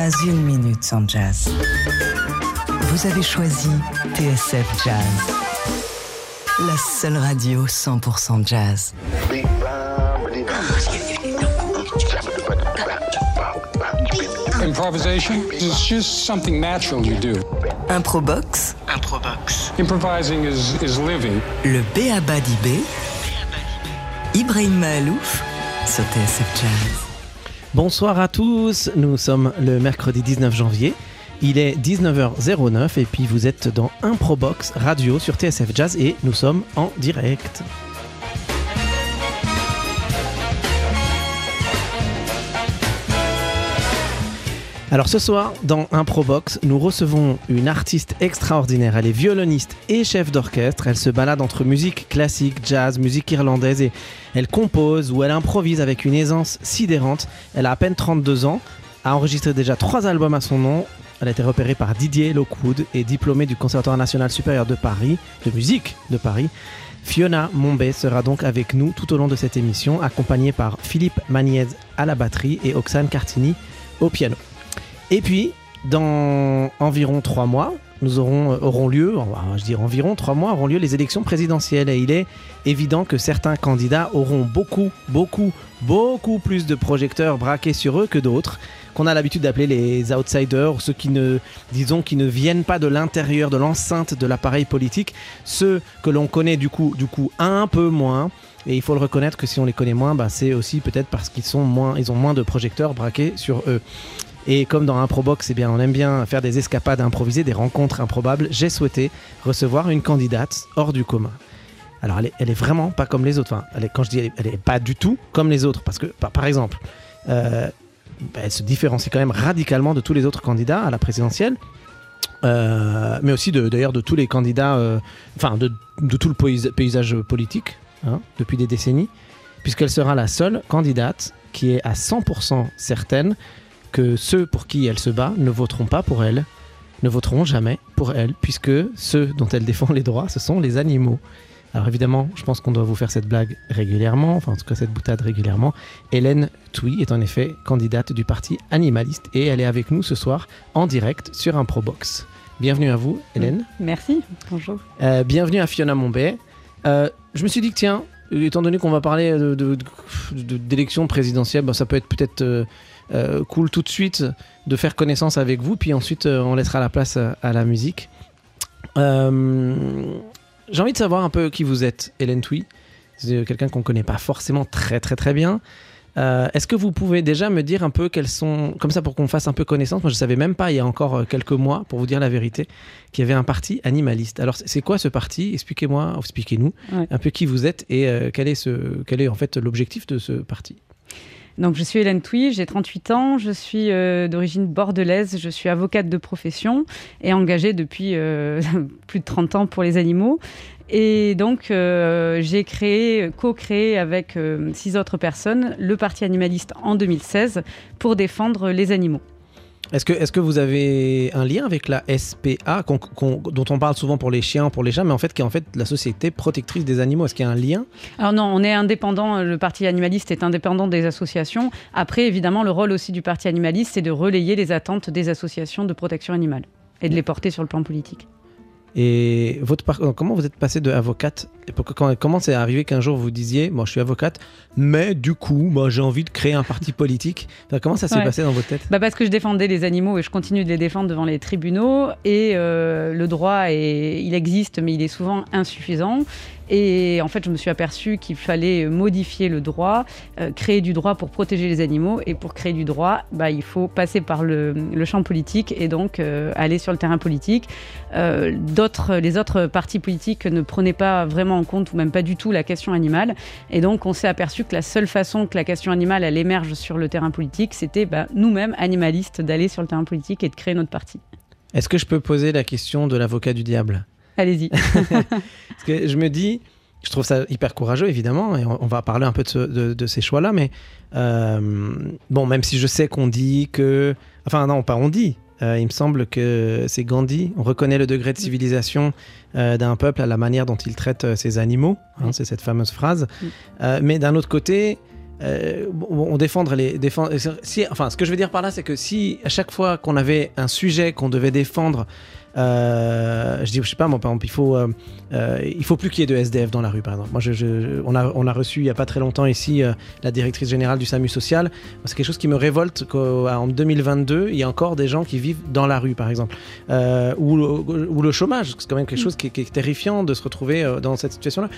Pas une minute sans jazz. Vous avez choisi TSF Jazz. La seule radio 100% jazz. Improvisation is just something natural you do. Improbox, Improvising is, is living. le Béaba d'Ibé, Ibrahim Mahalouf sur TSF Jazz. Bonsoir à tous, nous sommes le mercredi 19 janvier. Il est 19h09 et puis vous êtes dans Improbox Radio sur TSF Jazz et nous sommes en direct. Alors ce soir, dans Improbox, nous recevons une artiste extraordinaire. Elle est violoniste et chef d'orchestre. Elle se balade entre musique classique, jazz, musique irlandaise et elle compose ou elle improvise avec une aisance sidérante. Elle a à peine 32 ans, a enregistré déjà trois albums à son nom. Elle a été repérée par Didier Lockwood et diplômée du Conservatoire national supérieur de Paris, de musique de Paris. Fiona Mombay sera donc avec nous tout au long de cette émission, accompagnée par Philippe Magnez à la batterie et Oxane Cartini au piano. Et puis, dans environ trois mois, nous aurons, euh, auront lieu, je dire environ trois mois, auront lieu les élections présidentielles. Et il est évident que certains candidats auront beaucoup, beaucoup, beaucoup plus de projecteurs braqués sur eux que d'autres, qu'on a l'habitude d'appeler les outsiders, ou ceux qui ne, disons, qui ne viennent pas de l'intérieur, de l'enceinte de l'appareil politique, ceux que l'on connaît du coup, du coup un peu moins. Et il faut le reconnaître que si on les connaît moins, bah, c'est aussi peut-être parce qu'ils sont moins, ils ont moins de projecteurs braqués sur eux. Et comme dans Improbox, eh bien, on aime bien faire des escapades improvisées, des rencontres improbables, j'ai souhaité recevoir une candidate hors du commun. Alors, elle est, vraiment pas comme les autres. Enfin, quand je dis elle est, elle est pas du tout comme les autres. Parce que, par, exemple, euh, bah, elle se différencie quand même radicalement de tous les autres candidats à la présidentielle. Euh, mais aussi d'ailleurs de tous les candidats, euh, enfin de, tout le pays- paysage politique hein, depuis des décennies, puisqu'elle sera la seule candidate qui est à 100% certaine que ceux pour qui elle se bat ne voteront pas pour elle, ne voteront jamais pour elle, puisque ceux dont elle défend les droits, ce sont les animaux. Alors évidemment, je pense qu'on doit vous faire cette blague régulièrement, enfin en tout cas cette boutade régulièrement. Hélène Touy est en effet candidate du parti animaliste et elle est avec nous ce soir en direct sur un Probox. Bienvenue à vous, Hélène. Merci, bonjour. Euh, bienvenue à Fiona Mombay. Euh, je me suis dit que tiens, étant donné qu'on va parler de- de- de- d'élections présidentielles, bah, ça peut être peut-être euh, euh, cool tout de suite de faire connaissance avec vous, puis ensuite euh, on laissera la place à, à la musique. Euh, J'ai envie de savoir un peu qui vous êtes, Hélène Touy. C'est euh, quelqu'un qu'on connaît pas forcément très très très bien. Euh, Est-ce que vous pouvez déjà me dire un peu quels sont, comme ça pour qu'on fasse un peu connaissance, moi je savais même pas il y a encore quelques mois, pour vous dire la vérité, qu'il y avait un parti animaliste. Alors c'est- quoi ce parti? Expliquez-moi, ou expliquez-nous Ouais. un peu qui vous êtes et euh, quel est ce, quel est en fait l'objectif de ce parti? Donc, je suis Hélène Touy, j'ai 38 ans, je suis euh, d'origine bordelaise, je suis avocate de profession et engagée depuis euh, plus de 30 ans pour les animaux. Et donc, euh, j'ai créé, co-créé avec six autres personnes le Parti animaliste en 2016 pour défendre les animaux. Est-ce que, est que vous avez un lien avec la SPA dont on parle souvent pour les chiens, pour les chats, mais en fait qui est en fait la société protectrice des animaux? Est-ce qu'il y a un lien? Alors non, on est indépendant, le Parti animaliste est indépendant des associations. Après, évidemment, le rôle aussi du Parti animaliste, c'est de relayer les attentes des associations de protection animale et de les porter sur le plan politique. Et votre euh, comment vous êtes passé de avocate? Et pour- quand- Comment c'est arrivé qu'un jour vous disiez, moi je suis avocate, mais du coup, moi j'ai envie de créer un parti politique? Comment ça s'est Ouais. passé dans votre tête? Bah parce que je défendais les animaux et je continue de les défendre devant les tribunaux. Et euh, le droit, est, il existe, mais il est souvent insuffisant. Et en fait, je me suis aperçue qu'il fallait modifier le droit, euh, créer du droit pour protéger les animaux. Et pour créer du droit, bah, il faut passer par le, champ politique et donc euh, aller sur le terrain politique. Euh, les autres partis politiques ne prenaient pas vraiment en compte ou même pas du tout la question animale. Et donc, on s'est aperçu que la seule façon que la question animale émerge sur le terrain politique, c'était bah, nous-mêmes, animalistes, d'aller sur le terrain politique et de créer notre parti. Est-ce que je peux poser la question de l'avocat du diable? Allez-y. Parce que je me dis, je trouve ça hyper courageux, évidemment, et on, on va parler un peu de, ce- de- de ces choix-là, mais euh, bon, même si je sais qu'on dit que. Enfin, non, pas on dit. euh, il me semble que c'est Gandhi. On reconnaît le degré de civilisation euh, d'un peuple à la manière dont il traite ses animaux. hein, Oui. c'est cette fameuse phrase. Mm. Mais d'un autre côté, euh, on défendre les défendre. Si, enfin, ce que je veux dire par là, c'est que si à chaque fois qu'on avait un sujet qu'on devait défendre euh, je dis, je sais pas, moi, par exemple, il faut, euh, euh, il faut plus qu'il y ait de SDF dans la rue, par exemple. Moi, je, on, a, on a reçu il y a pas très longtemps ici la directrice générale du SAMU social. C'est quelque chose qui me révolte qu'en 2022, il y a encore des gens qui vivent dans la rue, par exemple, ou, ou, le chômage. C'est quand même quelque chose qui, est terrifiant de se retrouver dans cette situation-là.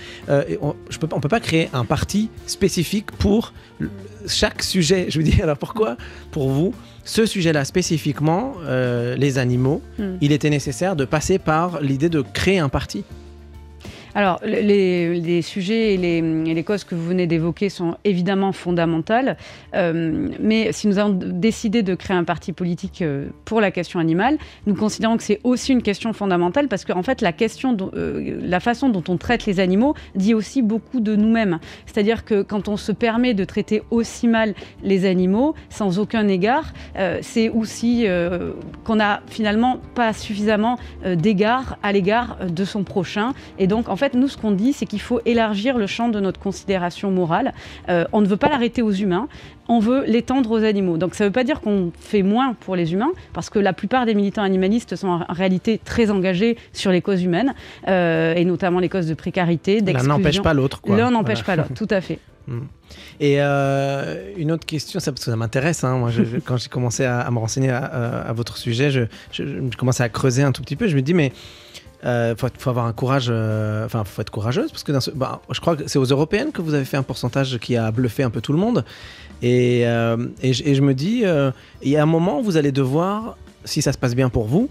on, je peux, on peut pas créer un parti spécifique pour chaque sujet. Je veux dire, alors pourquoi, pour vous? ce sujet-là spécifiquement, les animaux, hmm. il était nécessaire de passer par l'idée de créer un parti alors, les, sujets et les, causes que vous venez d'évoquer sont évidemment fondamentales, euh, mais si nous avons décidé de créer un parti politique euh, pour la question animale, nous considérons que c'est aussi une question fondamentale parce qu'en fait, la, question, euh, la façon dont on traite les animaux dit aussi beaucoup de nous-mêmes. C'est-à-dire que quand on se permet de traiter aussi mal les animaux, sans aucun égard, c'est aussi qu'on n'a finalement pas suffisamment d'égard à l'égard de son prochain. Et donc, en fait, fait, nous, ce qu'on dit, c'est qu'il faut élargir le champ de notre considération morale. Euh, on ne veut pas l'arrêter aux humains, on veut l'étendre aux animaux. Donc ça ne veut pas dire qu'on fait moins pour les humains, parce que la plupart des militants animalistes sont en réalité très engagés sur les causes humaines, euh, et notamment les causes de précarité, d'exclusion. L'un n'empêche pas l'autre. L'un n'empêche pas l'autre, tout à fait. Hmm. Et euh, une autre question, ça, ça m'intéresse, hein, moi, quand j'ai commencé à, me renseigner à, votre sujet, je, je, commençais à creuser un tout petit peu, je me dis, mais euh, faut, avoir un courage, euh, enfin, faut être courageuse parce que bah, je crois que c'est aux européennes que vous avez fait un pourcentage qui a bluffé un peu tout le monde. Et, euh, et, je, me dis, il y a un moment où vous allez devoir, si ça se passe bien pour vous,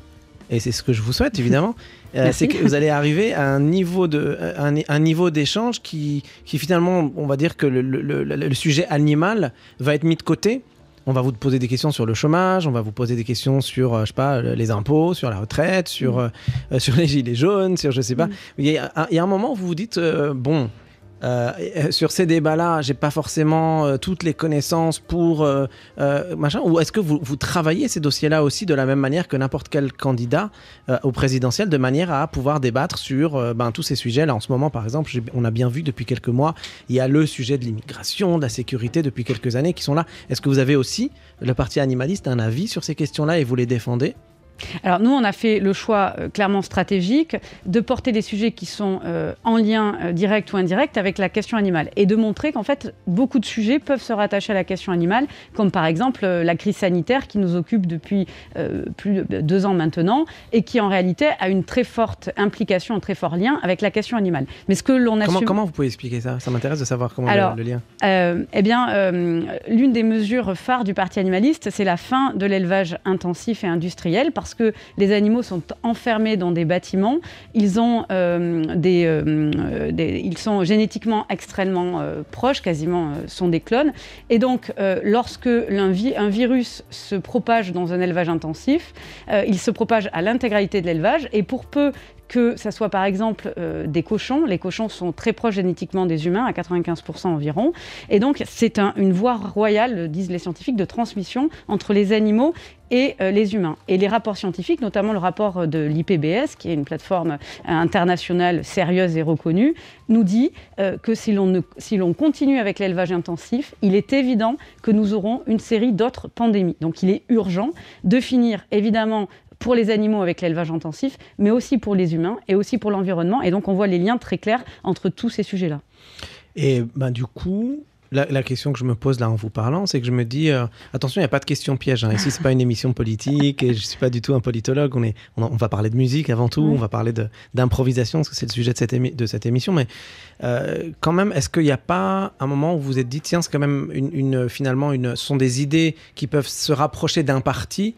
et c'est ce que je vous souhaite évidemment, c'est que vous allez arriver à un niveau de un, niveau d'échange qui, qui finalement, on va dire que le, le, le, sujet animal va être mis de côté on va vous poser des questions sur le chômage, on va vous poser des questions sur, euh, je sais pas, les impôts, sur la retraite, sur, mm. euh, sur les gilets jaunes, sur je sais pas. Mm. Il, y a, un moment où vous vous dites, euh, bon, euh, sur ces débats-là, j'ai pas forcément euh, toutes les connaissances pour euh, machin. Ou est-ce que vous, travaillez ces dossiers-là aussi de la même manière que n'importe quel candidat au présidentiel, de manière à pouvoir débattre sur ben, tous ces sujets-là? En ce moment, par exemple, on a bien vu depuis quelques mois, il y a le sujet de l'immigration, de la sécurité depuis quelques années qui sont là. Est-ce que vous avez aussi, le parti animaliste, un avis sur ces questions-là et vous les défendez? Alors nous, on a fait le choix euh, clairement stratégique de porter des sujets qui sont euh, en lien euh, direct ou indirect avec la question animale et de montrer qu'en fait, beaucoup de sujets peuvent se rattacher à la question animale, comme par exemple la crise sanitaire qui nous occupe depuis plus de deux ans maintenant et qui en réalité a une très forte implication, un très fort lien avec la question animale. Mais ce que l'on a comment, comment vous pouvez expliquer ça? Ça m'intéresse de savoir comment Alors, le, lien. eh bien, l'une des mesures phares du Parti animaliste, c'est la fin de l'élevage intensif et industriel parce que les animaux sont enfermés dans des bâtiments. Ils, euh, euh, ils sont génétiquement extrêmement euh, proches, quasiment sont des clones. Et donc, lorsque un, virus se propage dans un élevage intensif, il se propage à l'intégralité de l'élevage. Et pour peu que ça soit par exemple euh, des cochons. Les cochons sont très proches génétiquement des humains, à 95% environ. Et donc, c'est une voie royale, disent les scientifiques, de transmission entre les animaux et euh, les humains. Et les rapports scientifiques, notamment le rapport de l'IPBS, qui est une plateforme internationale sérieuse et reconnue, nous dit euh, que si l'on continue avec l'élevage intensif, il est évident que nous aurons une série d'autres pandémies. Donc il est urgent de finir évidemment pour les animaux avec l'élevage intensif, mais aussi pour les humains et aussi pour l'environnement. Et donc on voit les liens très clairs entre tous ces sujets-là. Et ben, du coup, la, question que je me pose là en vous parlant, c'est que je me dis, euh, attention, il n'y a pas de question piège. Hein. Ici, c'est pas une émission politique et je suis pas du tout un politologue. On, est, on, va parler de musique avant tout, on va parler d'improvisation, parce que c'est le sujet de cette, de cette émission. Mais euh, quand même, est-ce qu'il n'y a pas un moment où vous vous êtes dit, tiens, c'est quand même une, finalement, une, ce sont des idées qui peuvent se rapprocher d'un parti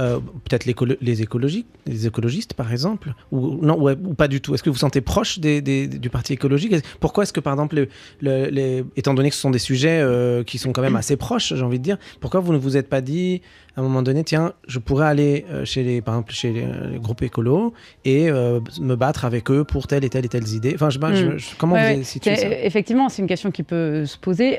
euh, peut-être les, écologiques, les écologistes par exemple, ou non, ou pas du tout. Est-ce que vous vous sentez proche du parti écologique? Pourquoi est-ce que par exemple, les, étant donné que ce sont des sujets euh, qui sont quand même assez proches, j'ai envie de dire, pourquoi vous ne vous êtes pas dit à un moment donné, tiens, je pourrais aller euh, chez les, par exemple, chez les, groupes écolos et me battre avec eux pour telle et telle et telle idée. Enfin, je, hmm. comment vous situez ça? Effectivement, c'est une question qui peut se poser.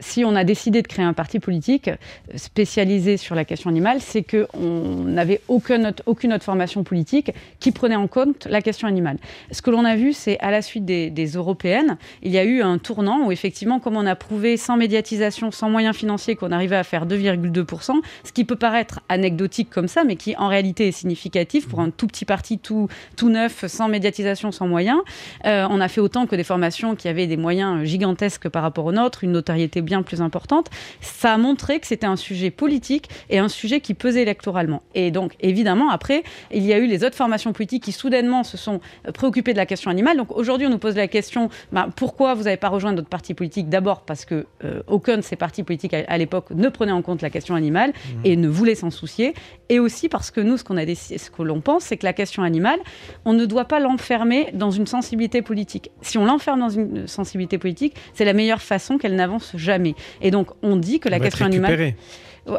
si on a décidé de créer un parti politique spécialisé sur la question animale, c'est c'est qu'on n'avait aucune autre, aucune autre formation politique qui prenait en compte la question animale. Ce que l'on a vu, c'est à la suite des, des européennes, il y a eu un tournant où effectivement, comme on a prouvé sans médiatisation, sans moyens financiers, qu'on arrivait à faire 2,2%, ce qui peut paraître anecdotique comme ça, mais qui en réalité est significatif pour un tout petit parti tout, tout neuf, sans médiatisation, sans moyens. Euh, on a fait autant que des formations qui avaient des moyens gigantesques par rapport aux nôtres, une notoriété bien plus importante. Ça a montré que c'était un sujet politique et un sujet qui pesait électoralement. Et donc, évidemment, après, il y a eu les autres formations politiques qui soudainement se sont préoccupées de la question animale. Donc aujourd'hui, on nous pose la question bah, pourquoi vous n'avez pas rejoint d'autres partis politiques? D'abord parce que euh, aucun de ces partis politiques à l'époque ne prenait en compte la question animale mmh. et ne voulait s'en soucier. Et aussi parce que nous, ce qu'on a décidé, ce que l'on pense, c'est que la question animale, on ne doit pas l'enfermer dans une sensibilité politique. Si on l'enferme dans une sensibilité politique, c'est la meilleure façon qu'elle n'avance jamais. Et donc, on dit que la question animale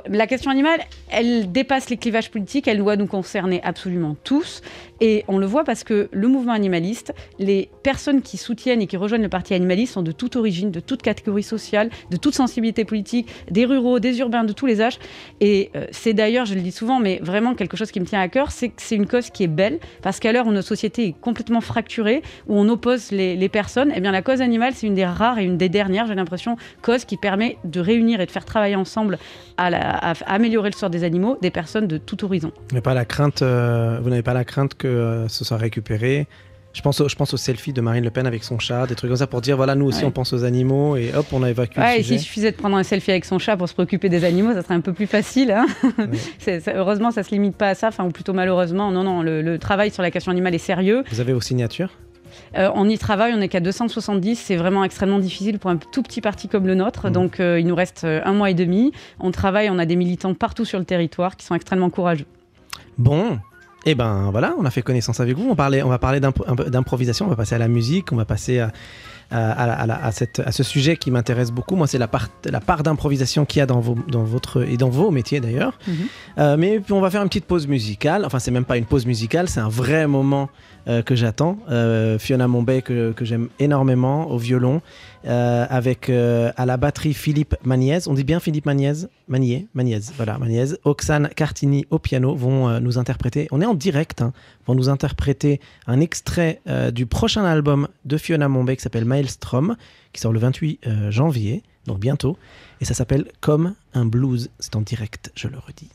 la question animale, elle dépasse les clivages politiques, elle doit nous concerner absolument tous. Et on le voit parce que le mouvement animaliste, les personnes qui soutiennent et qui rejoignent le parti animaliste sont de toute origine, de toute catégorie sociale, de toute sensibilité politique, des ruraux, des urbains, de tous les âges. Et euh, c'est d'ailleurs, je le dis souvent, mais vraiment quelque chose qui me tient à cœur, c'est que c'est une cause qui est belle, parce qu'à l'heure où notre société est complètement fracturée, où on oppose les, personnes, eh bien la cause animale, c'est une des rares et une des dernières, j'ai l'impression, cause qui permet de réunir et de faire travailler ensemble à, la, à, à améliorer le sort des animaux, des personnes de tout horizon. Mais pas la crainte, euh, vous n'avez pas la crainte que euh, ce soit récupéré. Je pense, au, je pense au selfie de Marine Le Pen avec son chat, des trucs comme ça pour dire voilà, nous aussi Ouais. on pense aux animaux et hop, on a évacué Ouais, le et s'il suffisait de prendre un selfie avec son chat pour se préoccuper des animaux, ça serait un peu plus facile. hein. C'est- heureusement, ça se limite pas à ça, enfin, ou plutôt malheureusement. Non, non, le, le travail sur la question animale est sérieux. Vous avez vos signatures? Euh, on y travaille, on n'est qu'à 270. C'est vraiment extrêmement difficile pour un tout petit parti comme le nôtre. Mhm. Donc, euh, il nous reste euh, un mois et demi. On travaille, on a des militants partout sur le territoire qui sont extrêmement courageux. Bon, et ben voilà, on a fait connaissance avec vous. On, parlait, on va parler d'improvisation, on va passer à la musique, on va passer à, à, à à cette- à ce sujet qui m'intéresse beaucoup. Moi, c'est la part, la part d'improvisation qu'il y a dans, vos, dans votre et dans vos métiers d'ailleurs. Mhm. Euh, mais puis on va faire une petite pause musicale. Enfin, c'est même pas une pause musicale, c'est un vrai moment euh, que j'attends. Euh, Fiona Mombay, que, que j'aime énormément, au violon, euh, avec euh, à la batterie Philippe Magnez. On dit bien Philippe Magnez? Magnier, Magnez, voilà, Magnez. Oxane Cartini au piano vont euh, nous interpréter. On est en direct, hein, vont nous interpréter un extrait du prochain album de Fiona Mombay qui s'appelle Maelstrom, qui sort le 28 euh, janvier, donc bientôt. Et ça s'appelle Comme un blues. C'est en direct, je le redis.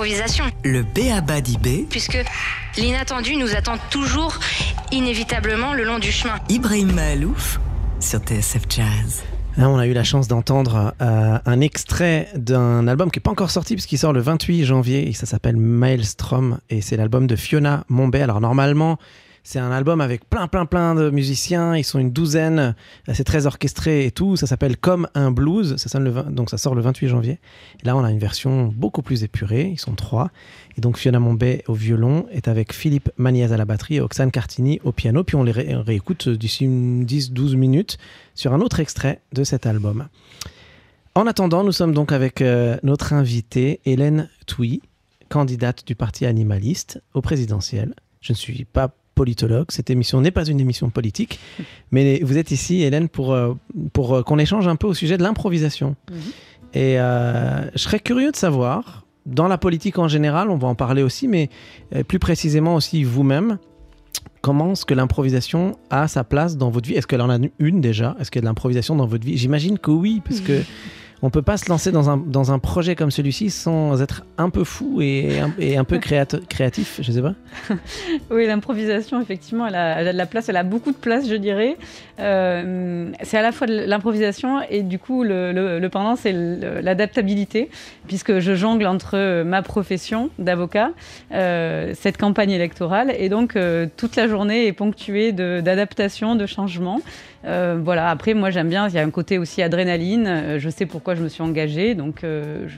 L'improvisation. le B.A.B.A. d'IB, Puisque l'inattendu nous attend toujours, inévitablement, le long du chemin. Ibrahim Mahalouf sur TSF Jazz. Là, on a eu la chance d'entendre euh, un extrait d'un album qui n'est pas encore sorti puisqu'il sort le 28 janvier et ça s'appelle Maelstrom et c'est l'album de Fiona Mombay. Alors normalement, c'est un album avec plein plein plein de musiciens, ils sont une douzaine, euh, c'est très orchestré et tout, ça s'appelle Comme un blues, ça sonne le 20 donc ça sort le 28 janvier. Là, on a une version beaucoup plus épurée, ils sont trois. Et donc Fiona Mombay au violon est avec Philippe Maniaz à la batterie et Oxane Cartini au piano. Puis on les ré- réécoute d'ici une 10-12 minutes sur un autre extrait de cet album. En attendant, nous sommes donc avec euh, notre invitée Hélène Touy, candidate du Parti animaliste au présidentiel. Je ne suis pas politologue, cette émission n'est pas une émission politique, mais vous êtes ici, Hélène, pour, euh, pour euh, qu'on échange un peu au sujet de l'improvisation. Mhm. Et euh, je serais curieux de savoir, dans la politique en général, on va en parler aussi, mais plus précisément aussi vous-même, comment est-ce que l'improvisation a sa place dans votre vie? Est-ce qu'elle en a une déjà? Est-ce qu'il y a de l'improvisation dans votre vie? J'imagine que oui, parce que on peut pas se lancer dans un, dans un projet comme celui-ci sans être un peu fou et un, et un peu créatif, je sais pas. Oui, l'improvisation, effectivement, elle a, elle a de la place, elle a beaucoup de place, je dirais. Euh, c'est à la fois de l'improvisation et du coup, le, le- le pendant, c'est l'adaptabilité, puisque je jongle entre ma profession d'avocat, euh, cette campagne électorale, et donc euh, toute la journée est ponctuée de- d'adaptation, de, changement. Euh, voilà, après, moi j'aime bien, il y a un côté aussi adrénaline, euh, je sais pourquoi je me suis engagée, donc euh,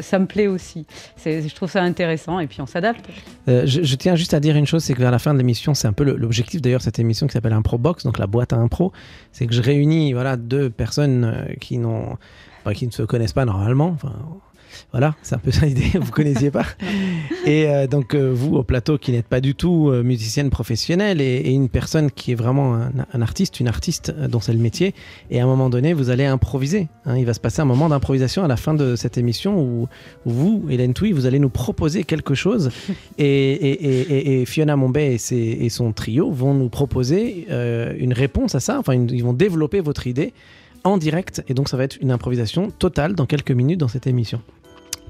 ça me plaît aussi. Je trouve ça intéressant, et puis on s'adapte. Je, tiens juste à dire une chose, c'est que vers la fin de l'émission, c'est un peu l'objectif d'ailleurs de cette émission qui s'appelle Improbox, donc la boîte à impro, c'est que je réunis voilà deux personnes qui qui ne se connaissent pas normalement. Voilà, c'est un peu ça l'idée. Vous connaissiez pas. Et euh, donc euh, vous au plateau qui n'êtes pas du tout euh, musicienne professionnelle et, et une personne qui est vraiment un, un artiste, une artiste dont c'est le métier. Et à un moment donné, vous allez improviser. hein. Il va se passer un moment d'improvisation à la fin de cette émission où, où vous, Hélène Touy, vous allez nous proposer quelque chose et, Fiona Mombay et, ses- et son trio vont nous proposer une réponse à ça. Enfin, une- ils vont développer votre idée en direct. Et donc, ça va être une improvisation totale dans quelques minutes dans cette émission.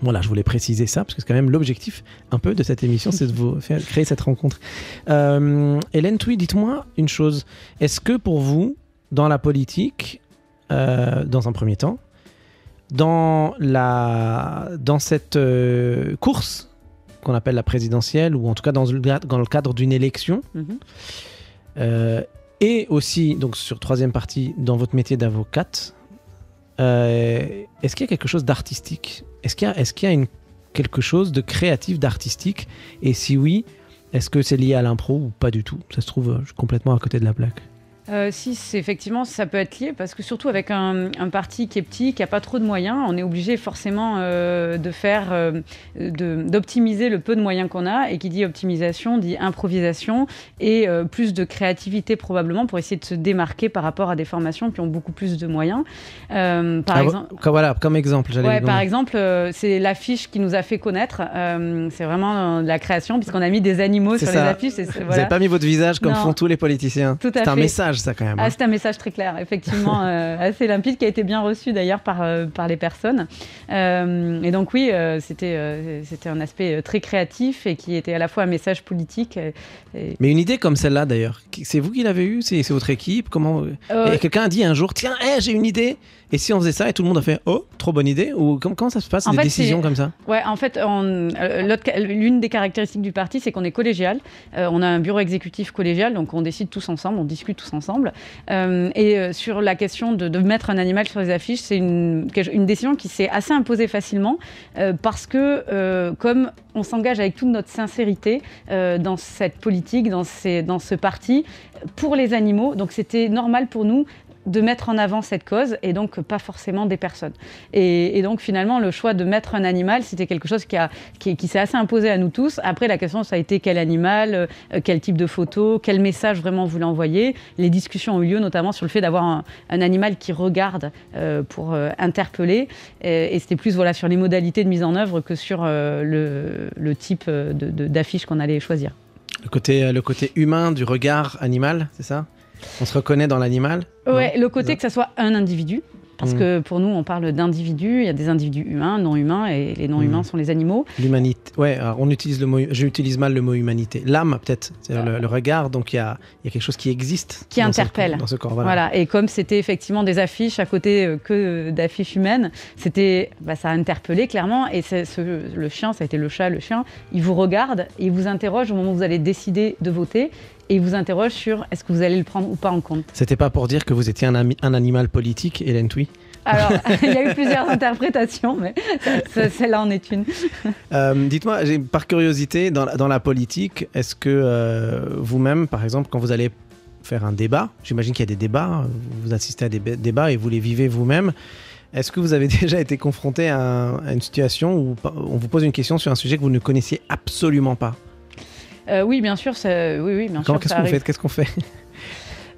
Voilà, je voulais préciser ça parce que c'est quand même l'objectif un peu de cette émission, c'est de vous faire créer cette rencontre. Euh, Hélène Touy, dites-moi une chose. Est-ce que pour vous, dans la politique, euh, dans un premier temps, dans, la, dans cette euh, course qu'on appelle la présidentielle, ou en tout cas dans le, dans le cadre d'une élection, Mhm. euh, et aussi, donc sur troisième partie, dans votre métier d'avocate, est-ce qu'il y a quelque chose d'artistique? Est-ce qu'il y, a- quelque chose de créatif, d'artistique? Et si oui, est-ce que c'est lié à l'impro ou pas du tout? Ça se trouve, je suis complètement à côté de la plaque. Euh, si, effectivement, ça peut être lié parce que surtout avec un, parti qui est petit, qui n'a pas trop de moyens, on est obligé forcément euh, de faire, euh, d'optimiser le peu de moyens qu'on a. Et qui dit optimisation dit improvisation et plus de créativité probablement pour essayer de se démarquer par rapport à des formations qui ont beaucoup plus de moyens. par ah, exemple, voilà, comme exemple. Ouais, par exemple, c'est l'affiche qui nous a fait connaître. c'est vraiment de la création puisqu'on a mis des animaux sur les affiches. Vous n'avez pas mis votre visage comme font tous les politiciens. C'est un message ça quand même. Ah, hein. c'est un message très clair, effectivement, euh, assez limpide, qui a été bien reçu d'ailleurs par, euh, par les personnes. Euh, et donc oui, c'était c'était un aspect très créatif et qui était à la fois un message politique. Mais une idée comme celle-là d'ailleurs, c'est vous qui l'avez eue C'est votre équipe Comment Quelqu'un a dit un jour, tiens, j'ai une idée et si on faisait ça et tout le monde a fait Oh, trop bonne idée Ou comment, comment ça se passe, des décisions comme ça? Ouais, en fait, l'une des caractéristiques du parti, c'est qu'on est collégial. on a un bureau exécutif collégial, donc on décide tous ensemble, on discute tous ensemble. Euh, et euh, sur la question de, mettre un animal sur les affiches, c'est une, décision qui s'est assez imposée facilement euh, parce que comme on s'engage avec toute notre sincérité dans cette politique, dans, dans ce parti, pour les animaux, donc c'était normal pour nous de mettre en avant cette cause et donc pas forcément des personnes. Et, donc finalement, le choix de mettre un animal, c'était quelque chose qui, qui, s'est assez imposé à nous tous. Après, la question, ça a été quel animal, euh, quel type de photo, quel message vraiment vous l'envoyez. Les discussions ont eu lieu notamment sur le fait d'avoir un, animal qui regarde euh, pour euh, interpeller. Et, c'était plus voilà, sur les modalités de mise en œuvre que sur le, type d'affiche qu'on allait choisir. Le côté, le côté humain du regard animal, c'est ça? On se reconnaît dans l'animal Ouais, le côté que ça soit un individu. Parce mm. que pour nous, on parle d'individus. Il y a des individus humains, non humains, et les non mm. humains sont les animaux. L'humanité. Ouais, on utilise le mot. J'utilise mal le mot humanité. L'âme, peut-être, c'est le, regard. Donc il y a, y a, quelque chose qui existe. Qui interpelle. dans ce corps. Voilà. Et comme c'était effectivement des affiches à côté euh, que d'affiches humaines, c'était, bah, ça a interpellé clairement. Et ce, le chien, ça a été le chat, le chien, il vous regarde, et il vous interroge au moment où vous allez décider de voter et il vous interroge sur est-ce que vous allez le prendre ou pas en compte. C'était pas pour dire que vous étiez un, un animal politique, Hélène Thuy alors, il y a eu plusieurs interprétations, mais celle-là en est une. Euh, dites-moi, par curiosité, dans, dans la politique, est-ce que euh, vous-même, par exemple, quand vous allez faire un débat, j'imagine qu'il y a des débats, vous assistez à des débats et vous les vivez vous-même, est-ce que vous avez déjà été confronté à, à, une situation où on vous pose une question sur un sujet que vous ne connaissiez absolument pas? Euh, oui, bien sûr. oui, oui, bien sûr. Qu'est-ce qu'on fait? Qu'est-ce qu'on fait?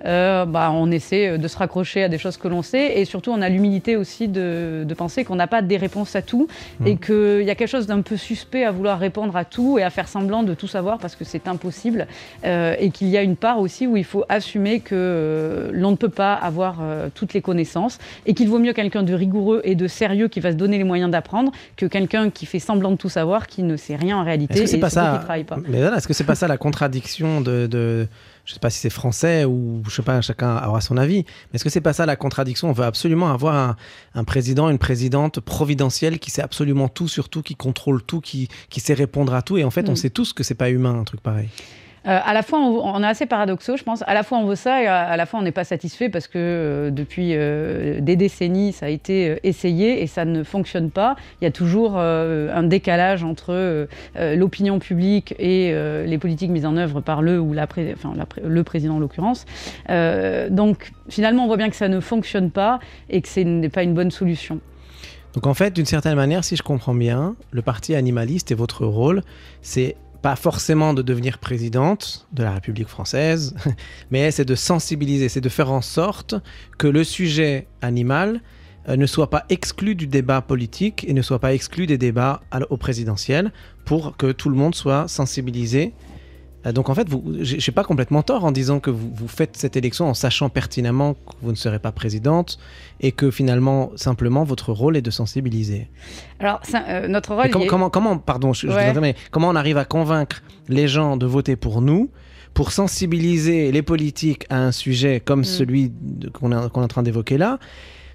Euh, bah, on essaie de se raccrocher à des choses que l'on sait et surtout on a l'humilité aussi de, penser qu'on n'a pas des réponses à tout mmh. et qu'il y a quelque chose d'un peu suspect à vouloir répondre à tout et à faire semblant de tout savoir parce que c'est impossible euh, et qu'il y a une part aussi où il faut assumer que euh, l'on ne peut pas avoir toutes les connaissances et qu'il vaut mieux quelqu'un de rigoureux et de sérieux qui va se donner les moyens d'apprendre que quelqu'un qui fait semblant de tout savoir qui ne sait rien en réalité est-ce que c'est pas ça Mais est-ce que c'est pas ça la contradiction de je sais pas si c'est français ou je sais pas, chacun aura son avis. Mais est-ce que c'est pas ça la contradiction? On veut absolument avoir un, président, une présidente providentielle qui sait absolument tout sur tout, qui contrôle tout, qui, qui sait répondre à tout. Et en fait, on mm. sait tous que c'est pas humain un truc pareil. Euh, à la fois, on, est assez paradoxaux, je pense. À la fois, on veut ça et à, la fois, on n'est pas satisfait parce que euh, depuis euh, des décennies, ça a été essayé et ça ne fonctionne pas. Il y a toujours un décalage entre l'opinion publique et les politiques mises en œuvre par le ou la, enfin, le président en l'occurrence. donc, finalement, on voit bien que ça ne fonctionne pas et que ce n'est pas une bonne solution. Donc en fait, d'une certaine manière, si je comprends bien, le parti animaliste et votre rôle, c'est pas forcément de devenir présidente de la République française, mais c'est de sensibiliser, c'est de faire en sorte que le sujet animal euh, ne soit pas exclu du débat politique et ne soit pas exclu des débats au présidentiel pour que tout le monde soit sensibilisé donc en fait, je n'ai pas complètement tort en disant que vous, faites cette élection en sachant pertinemment que vous ne serez pas présidente et que finalement, simplement, votre rôle est de sensibiliser. Alors, euh, notre rôle... comment, comment, pardon, je, mais comment on arrive à convaincre les gens de voter pour nous pour sensibiliser les politiques à un sujet comme mm. celui qu'on est en train d'évoquer là,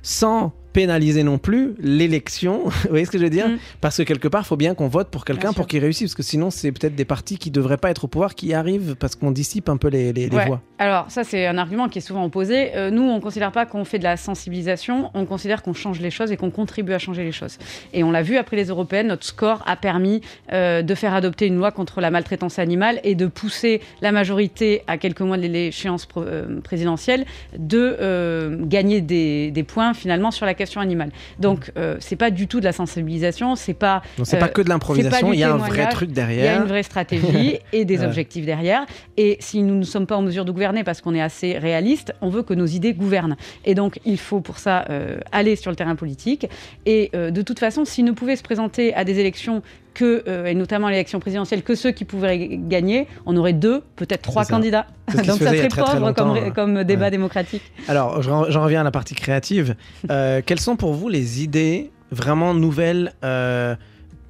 sans pénaliser non plus l'élection. Vous voyez ce que je veux dire Mm. Parce que quelque part, il faut bien qu'on vote pour quelqu'un pour qu'il réussisse. Parce que sinon, c'est peut-être des partis qui ne devraient pas être au pouvoir qui y arrivent parce qu'on dissipe un peu les, les- voix. Alors ça c'est un argument qui est souvent opposé. Euh, nous on ne considère pas qu'on fait de la sensibilisation, on considère qu'on change les choses et qu'on contribue à changer les choses. Et on l'a vu après les européennes, notre score a permis euh, de faire adopter une loi contre la maltraitance animale et de pousser la majorité à quelques mois de l'échéance euh, présidentielle de gagner des, des points finalement sur la question animale. Donc euh, c'est pas du tout de la sensibilisation, c'est pas c'est Euh, pas que de l'improvisation, il y a un vrai truc il y a derrière. une vraie stratégie et des objectifs derrière. Et si nous ne sommes pas en mesure de gouverner parce qu'on est assez réaliste, on veut que nos idées gouvernent. Et donc, il faut pour ça euh, aller sur le terrain politique. Et euh, de toute façon, s'ils ne pouvaient se présenter à des élections que, euh, et notamment l'élection présidentielle, que ceux qui pouvaient gagner, on aurait deux, peut-être trois candidats. Donc ça serait très, très pauvre comme, hein. comme débat Ouais. démocratique. Alors, j'en reviens à la partie créative. Euh, quelles sont pour vous les idées vraiment nouvelles, euh,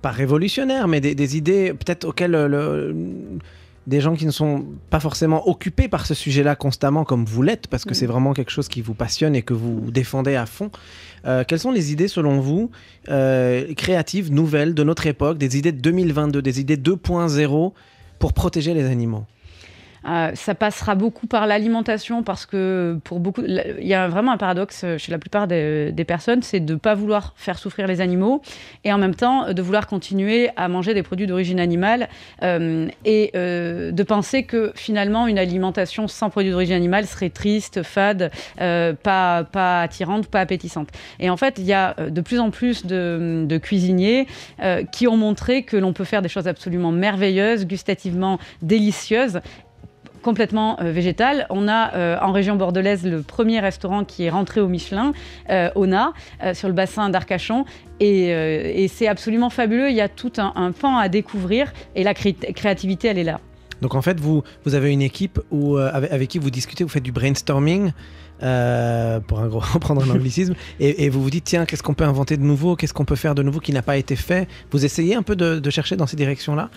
pas révolutionnaires, mais des, des idées peut-être auxquelles le- des gens qui ne sont pas forcément occupés par ce sujet-là constamment, comme vous l'êtes, parce que Mhm. c'est vraiment quelque chose qui vous passionne et que vous défendez à fond. Euh, quelles sont les idées, selon vous, euh, créatives, nouvelles de notre époque, des idées de 2022, des idées 2.0 pour protéger les animaux? Euh, ça passera beaucoup par l'alimentation parce que pour beaucoup, il y a vraiment un paradoxe chez la plupart des, personnes, c'est de ne pas vouloir faire souffrir les animaux et en même temps euh, de vouloir continuer à manger des produits d'origine animale euh, et de penser que finalement une alimentation sans produits d'origine animale serait triste, fade, pas, pas attirante, pas appétissante. Et en fait, il y a de plus en plus de, cuisiniers qui ont montré que l'on peut faire des choses absolument merveilleuses, gustativement délicieuses complètement euh, végétal. On a euh, en région bordelaise le premier restaurant qui est rentré au Michelin, euh, Ona, sur le bassin d'Arcachon. Et, et c'est absolument fabuleux. Il y a tout un, un pan à découvrir et la cré- créativité, elle est là. Donc en fait, vous, vous avez une équipe où, avec, avec qui vous discutez, vous faites du brainstorming, pour un gros, prendre un anglicisme, et, et vous vous dites, tiens, qu'est-ce qu'on peut inventer de nouveau, qu'est-ce qu'on peut faire de nouveau qui n'a pas été fait? Vous essayez un peu de, de chercher dans ces directions-là?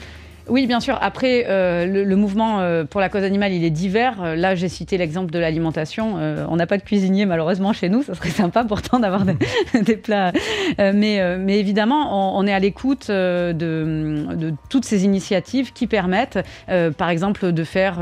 Oui, bien sûr. Après, euh, le, mouvement euh, pour la cause animale, il est divers. Euh, là, j'ai cité l'exemple de l'alimentation. On n'a pas de cuisinier, malheureusement, chez nous. Ça serait sympa pourtant d'avoir des, plats. Mais, mais évidemment, on, est à l'écoute de, toutes ces initiatives qui permettent, par exemple, de faire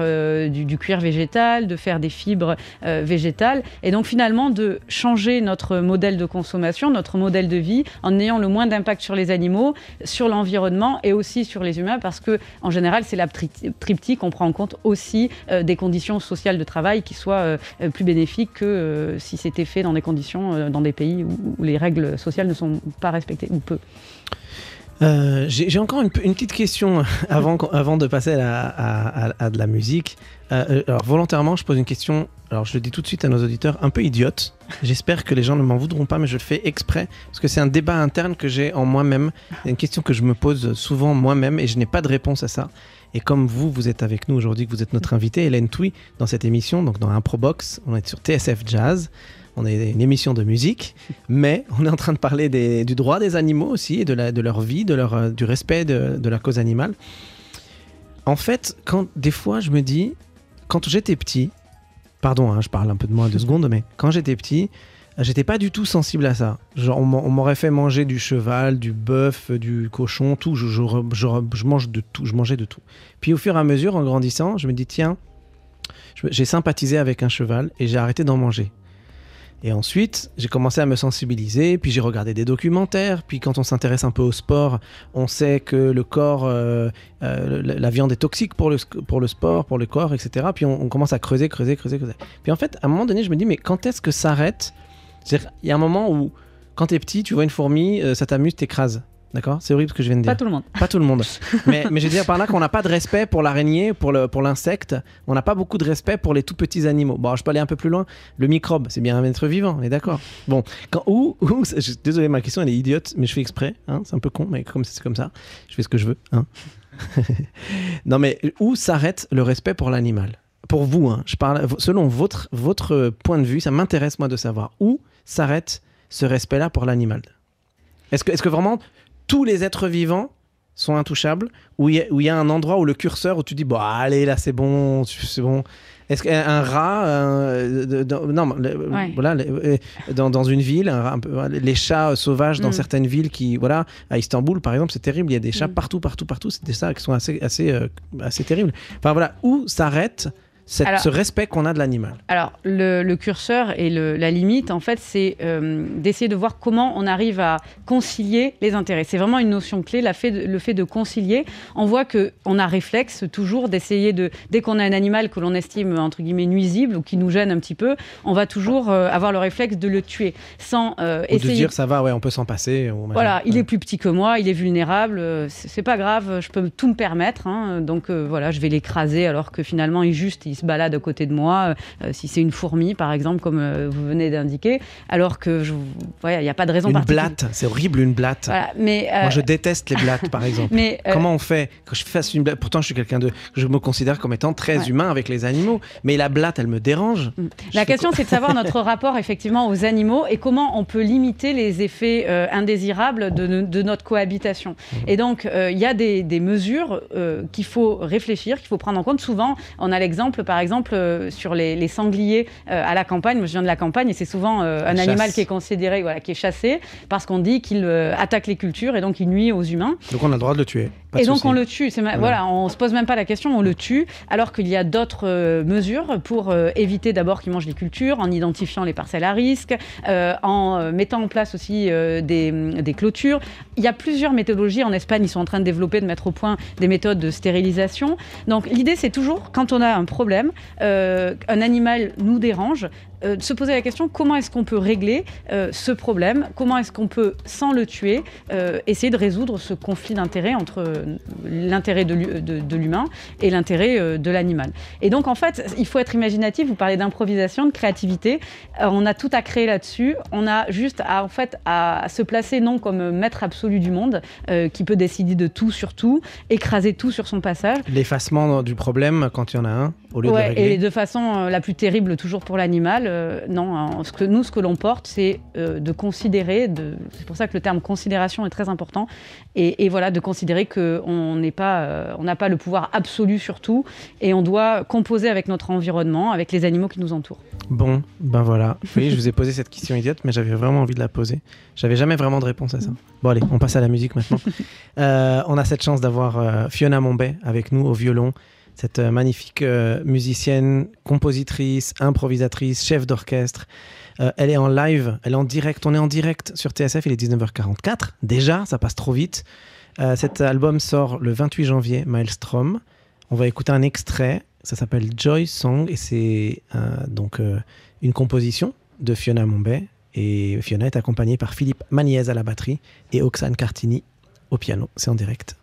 du, du cuir végétal, de faire des fibres végétales. Et donc, finalement, de changer notre modèle de consommation, notre modèle de vie, en ayant le moins d'impact sur les animaux, sur l'environnement et aussi sur les humains, parce que en général, c'est la tri- triptyque. On prend en compte aussi euh, des conditions sociales de travail qui soient euh, plus bénéfiques que euh, si c'était fait dans des conditions, dans des pays où, les règles sociales ne sont pas respectées ou peu. J'ai encore une, pe- une petite question avant, avant de passer à, à- de la musique. Alors volontairement, je pose une question, alors je le dis tout de suite à nos auditeurs, un peu idiote. J'espère que les gens ne m'en voudront pas, mais je le fais exprès, parce que c'est un débat interne que j'ai en moi-même. Une question que je me pose souvent moi-même et je n'ai pas de réponse à ça. Et comme vous, vous êtes avec nous aujourd'hui, que vous êtes notre invité, Hélène Touy, dans cette émission, donc dans Improbox, on est sur TSF Jazz. On est une émission de musique, mais on est en train de parler du droit des animaux aussi, et de, leur vie, de leur, euh, du respect de, la cause animale. En fait, des fois je me dis, quand j'étais petit, pardon, hein, je parle un peu de moi deux secondes, mais quand j'étais petit, euh, j'étais pas du tout sensible à ça. Genre, on m'aurait fait manger du cheval, du bœuf, du cochon, tout. Je, je je mange de tout. Je mangeais de tout. Puis au fur et à mesure, en grandissant, je me dis tiens, j'ai sympathisé avec un cheval et j'ai arrêté d'en manger. Et ensuite, j'ai commencé à me sensibiliser, puis j'ai regardé des documentaires, puis quand on s'intéresse un peu au sport, on sait que le corps, euh, euh, la, viande est toxique pour le, sport, pour le corps, etc. Puis on, commence à creuser, creuser, creuser, creuser. Puis en fait, à un moment donné, je me dis, mais quand est-ce que ça arrête il y a un moment où, quand t'es petit, tu vois une fourmi, euh, ça t'amuse, t'écrases. D'accord? C'est horrible ce que je viens de dire. Pas tout le monde. Pas tout le monde. mais, mais je veux dire par là qu'on n'a pas de respect pour l'araignée, pour le- pour l'insecte. on n'a pas beaucoup de respect pour les tout petits animaux. Bon, je peux aller un peu plus loin. Le microbe, c'est bien un être vivant, on est d'accord. Bon, quand, où, où- je désolé, ma question elle est idiote, mais je fais exprès. hein, c'est un peu con, mais comme c'est comme ça, je fais ce que je veux. hein. non, mais où s'arrête le respect pour l'animal? Pour vous, hein, je parle selon votre, votre point de vue, ça m'intéresse moi de savoir où s'arrête ce respect-là pour l'animal. Est-ce que, est-ce que vraiment tous les êtres vivants sont intouchables, où il y, a- y un endroit où le curseur, où tu dis, bon, allez, là, c'est bon, c'est bon. Est-ce qu'un rat, euh, de- non, le- Ouais. voilà, le- euh, dans, dans une ville, un rat un peu- les chats sauvages dans Mm. certaines villes qui, voilà, à Istanbul par exemple, c'est terrible, il y a des chats Mm. partout, partout, partout, c'est des chats qui sont assez, assez, euh, assez terribles. Enfin voilà, où s'arrête cette- Alors- ce respect qu'on a de l'animal Alors, le, le curseur et le- la limite, en fait, c'est euh, d'essayer de voir comment on arrive à concilier les intérêts. C'est vraiment une notion clé, la fait de- le fait de concilier. On voit qu'on a réflexe toujours d'essayer de, dès qu'on a un animal que l'on estime, entre guillemets, nuisible ou qui nous gêne un petit peu, on va toujours euh, avoir le réflexe de le tuer sans euh, Ou de dire ça va, ouais, on peut s'en passer. voilà, il est plus petit que moi, il est vulnérable, euh, c'est pas grave, je peux tout me permettre. hein, donc voilà, je vais l'écraser alors que finalement il juste il se balade à côté de moi. euh, si c'est une fourmi par exemple, comme euh, vous venez d'indiquer, alors que je, il n'y a pas de raison Une blatte, c'est horrible une blatte. Voilà, mais euh, Moi je déteste les blattes par exemple. mais Comment on fait que je fasse une blatte? Pourtant, je suis quelqu'un de. Je me considère comme étant très Ouais. humain avec les animaux. Mais la blatte, elle me dérange. Je La question, c'est de savoir notre rapport effectivement aux animaux et comment on peut limiter les effets indésirables de, no- de notre cohabitation. Et donc, il y a des, des mesures qu'il faut réfléchir, qu'il faut prendre en compte. Souvent, on a l'exemple, par exemple, euh, sur les, les sangliers euh, à la campagne. Moi, je viens de la campagne et c'est souvent euh, un animal qui est considéré, voilà, qui est chassé parce qu'on dit qu'il attaque les cultures et donc il nuit aux humains. Donc on a le droit de le tuer. Pas Et donc on le tue. Ma- Voilà. voilà. on se pose même pas la question, on le tue. Alors qu'il y a d'autres euh, mesures pour euh, éviter d'abord qu'il mange les cultures, en identifiant les parcelles à risque, euh, en mettant en place aussi des, des clôtures. Il y a plusieurs méthodologies. En Espagne, ils sont en train de développer, de mettre au point des méthodes de stérilisation. Donc l'idée, c'est toujours, quand on a un problème, un animal nous dérange, euh, se poser la question comment est-ce qu'on peut régler euh, ce problème? Comment est-ce qu'on peut, sans le tuer, euh, essayer de résoudre ce conflit d'intérêts entre euh, l'intérêt de, l'hu- de- de l'humain et l'intérêt de l'animal? Et donc, en fait, il faut être imaginatif. Vous parlez d'improvisation, de créativité. On a tout à créer là-dessus. On a juste à, en fait, à, se placer non comme maître absolu du monde, qui peut décider de tout sur tout, écraser tout sur son passage. L'effacement du problème quand il y en a un, au lieu de Ouais, régler. et de façon euh, la plus terrible toujours pour l'animal, euh, non. hein, ce que, nous, ce que l'on porte, c'est euh, de considérer, de, c'est pour ça que le terme considération est très important, et, et voilà, de considérer qu'on n'est pas, euh, on n'a pas le pouvoir absolu sur tout, et on doit composer avec notre environnement, avec les animaux qui nous entourent. Bon, ben voilà. Vous voyez, je vous ai posé cette question idiote, mais j'avais vraiment envie de la poser. J'avais jamais vraiment de réponse à ça. Bon, allez, on passe à la musique maintenant. On a cette chance d'avoir Fiona Mombay avec nous au violon, cette euh, magnifique euh, musicienne, compositrice, improvisatrice, chef d'orchestre. Euh, elle est en live, elle est en direct. On est en direct sur TSF, il est 19h44. Déjà, ça passe trop vite. Cet album sort le 28 janvier, Maelstrom. On va écouter un extrait. Ça s'appelle Joy Song et c'est donc une composition de Fiona Mombay. Et Fiona est accompagnée par Philippe Maniez à la batterie et Oxane Cartini au piano. C'est en direct.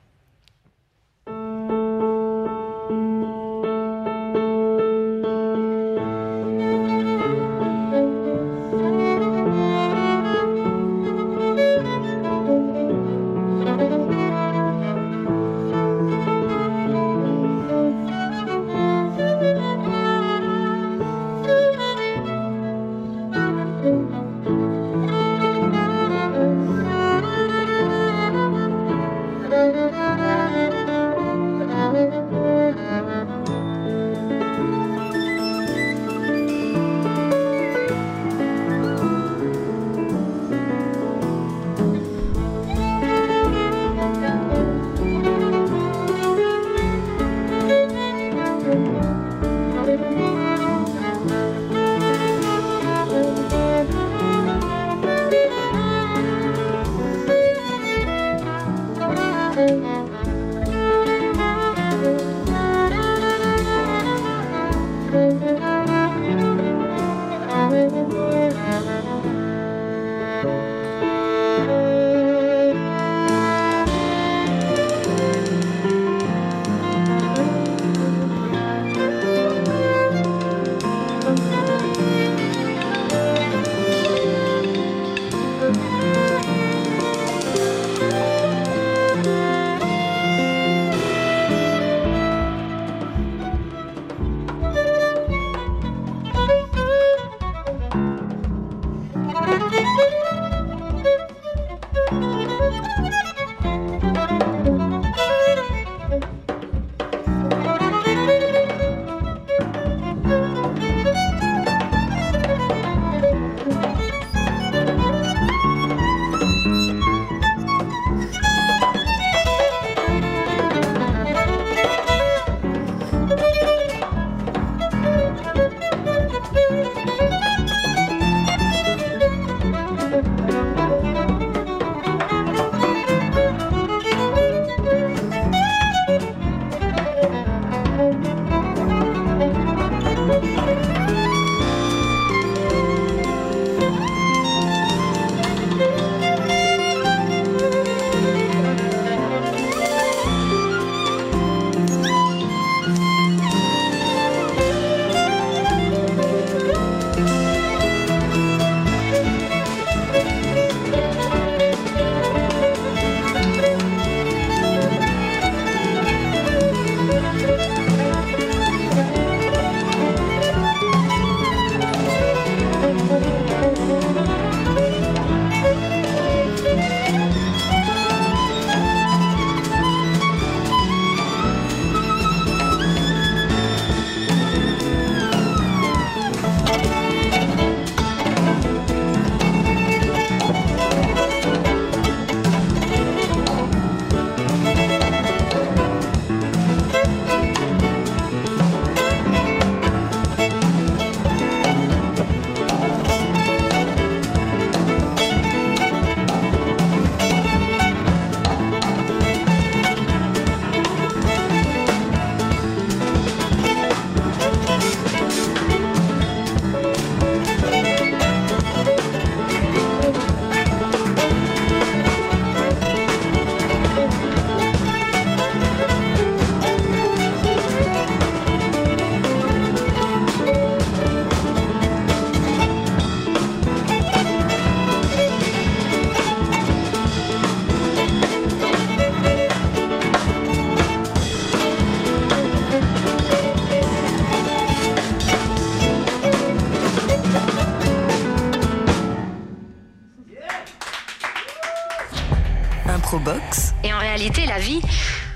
Et en réalité, la vie,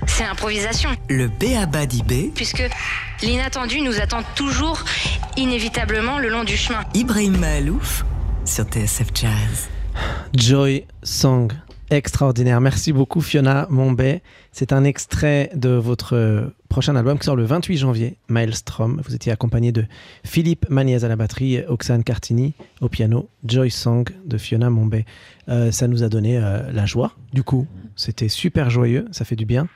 c'est l'improvisation. Le B.A.B.A. d'Ibé. Puisque l'inattendu nous attend toujours, inévitablement, le long du chemin. Ibrahim Mahalouf sur TSF Jazz. Joy Song extraordinaire. Merci beaucoup Fiona Mombay. C'est un extrait de votre prochain album qui sort le 28 janvier, Maelstrom. Vous étiez accompagné de Philippe Magnez à la batterie, Oxane Cartini au piano, Joy Song de Fiona Mombay. Euh, ça nous a donné euh, la joie, du coup. C'était super joyeux, ça fait du bien.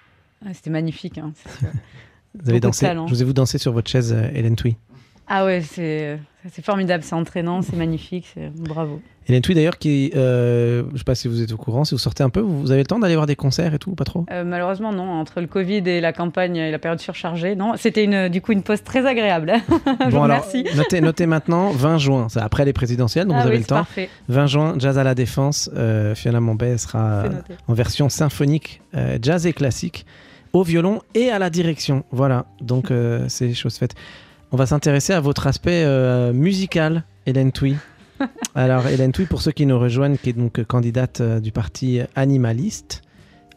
Ah, C'était magnifique. hein. Vous avez dansé, je vous ai danser sur votre chaise, euh, Hélène Thuy. Ah ouais, c'est formidable, c'est entraînant, c'est magnifique, bravo. Hélène Thuy d'ailleurs qui, euh, je sais pas si vous êtes au courant, si vous sortez un peu, vous avez le temps d'aller voir des concerts et tout, ou pas trop? Euh, malheureusement, non, entre le Covid et la campagne et la période surchargée, non, c'était une, du coup une pause très agréable. Je vous remercie. notez, notez maintenant 20 juin, c'est après les présidentielles, donc Ah vous avez le temps. parfait, 20 juin, Jazz à la Défense, euh, Fiona Mombay sera en version symphonique, euh, jazz et classique, au violon et à la direction. Voilà, donc c'est chose faite. On va s'intéresser à votre aspect euh, musical, Hélène Thuy. Alors, Hélène Thuy, pour ceux qui nous rejoignent, qui est donc candidate euh, du parti animaliste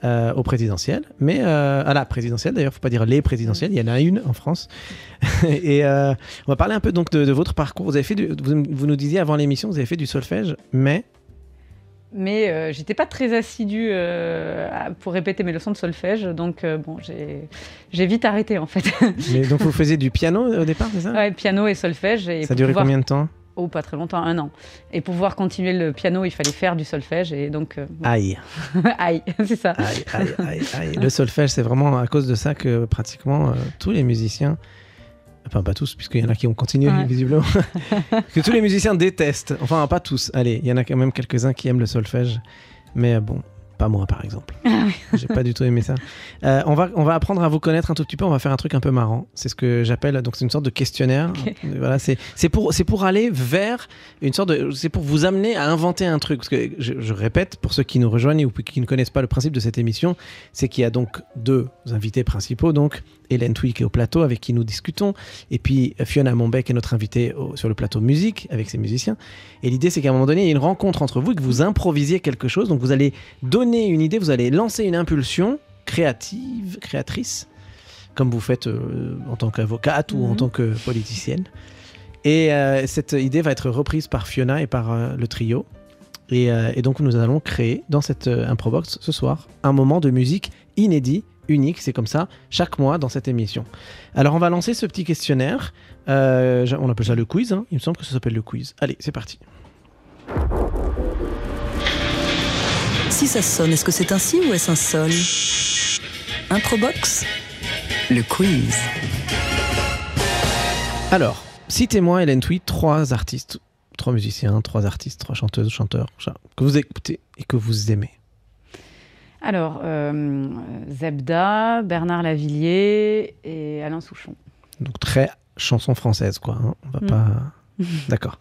euh, au présidentiel, mais à la présidentielle d'ailleurs, faut pas dire les présidentielles, il y en a une en France. et on va parler un peu donc de, de votre parcours. Vous avez fait, du- vous, vous nous disiez avant l'émission, vous avez fait du solfège, mais Mais euh, j'étais pas très assidue euh, pour répéter mes leçons de solfège, donc euh, bon, j'ai vite arrêté en fait. Mais donc vous faisiez du piano au départ, c'est ça? Ouais, piano et solfège. Et Ça a duré pouvoir- combien de temps? Oh, pas très longtemps, un an. Et pour pouvoir continuer le piano, il fallait faire du solfège, et donc, euh, bon. Aïe, aïe, c'est ça. aïe, aïe, aïe, aïe. Le solfège, c'est vraiment à cause de ça que pratiquement tous les musiciens, enfin pas tous, puisqu'il y en a qui ont continué Ouais. visiblement, que tous les musiciens détestent. Enfin, pas tous. Allez, il y en a quand même quelques-uns qui aiment le solfège, mais euh, bon. Pas moi, par exemple. Ah J'ai pas du tout aimé ça. Euh, on, va, on va apprendre à vous connaître un tout petit peu. On va faire un truc un peu marrant. C'est ce que j'appelle. Donc, c'est une sorte de questionnaire. Voilà, c'est pour, pour aller vers une sorte de. C'est pour vous amener à inventer un truc. Parce que je, je répète, pour ceux qui nous rejoignent ou qui ne connaissent pas le principe de cette émission, c'est qu'il y a donc deux invités principaux. Donc, Hélène Twig qui est au plateau avec qui nous discutons. Et puis, Fiona Monbeck est notre invitée au- sur le plateau musique avec ses musiciens. Et l'idée, c'est qu'à un moment donné, il y a une rencontre entre vous et que vous improvisiez quelque chose. Donc, vous allez donner une idée, vous allez lancer une impulsion créative, créatrice, comme vous faites euh, en tant qu'avocate ou en Mhm. tant que politicienne. Et euh, cette idée va être reprise par Fiona et par euh, le trio. Et, et donc nous allons créer dans cette improbox ce soir un moment de musique inédit, unique, c'est comme ça, chaque mois dans cette émission. Alors on va lancer ce petit questionnaire, on appelle ça le quiz, hein. il me semble que ça s'appelle le quiz. Allez, c'est parti. Si ça sonne, est-ce que c'est un si ou est-ce un sol Improbox Le quiz. Alors, citez-moi, Hélène Thuy, trois artistes, trois musiciens, trois artistes, trois chanteuses, chanteurs, que vous écoutez et que vous aimez. Alors, euh, Zebda, Bernard Lavillier et Alain Souchon. Donc très chanson française, quoi. hein. On va Mm. pas. D'accord.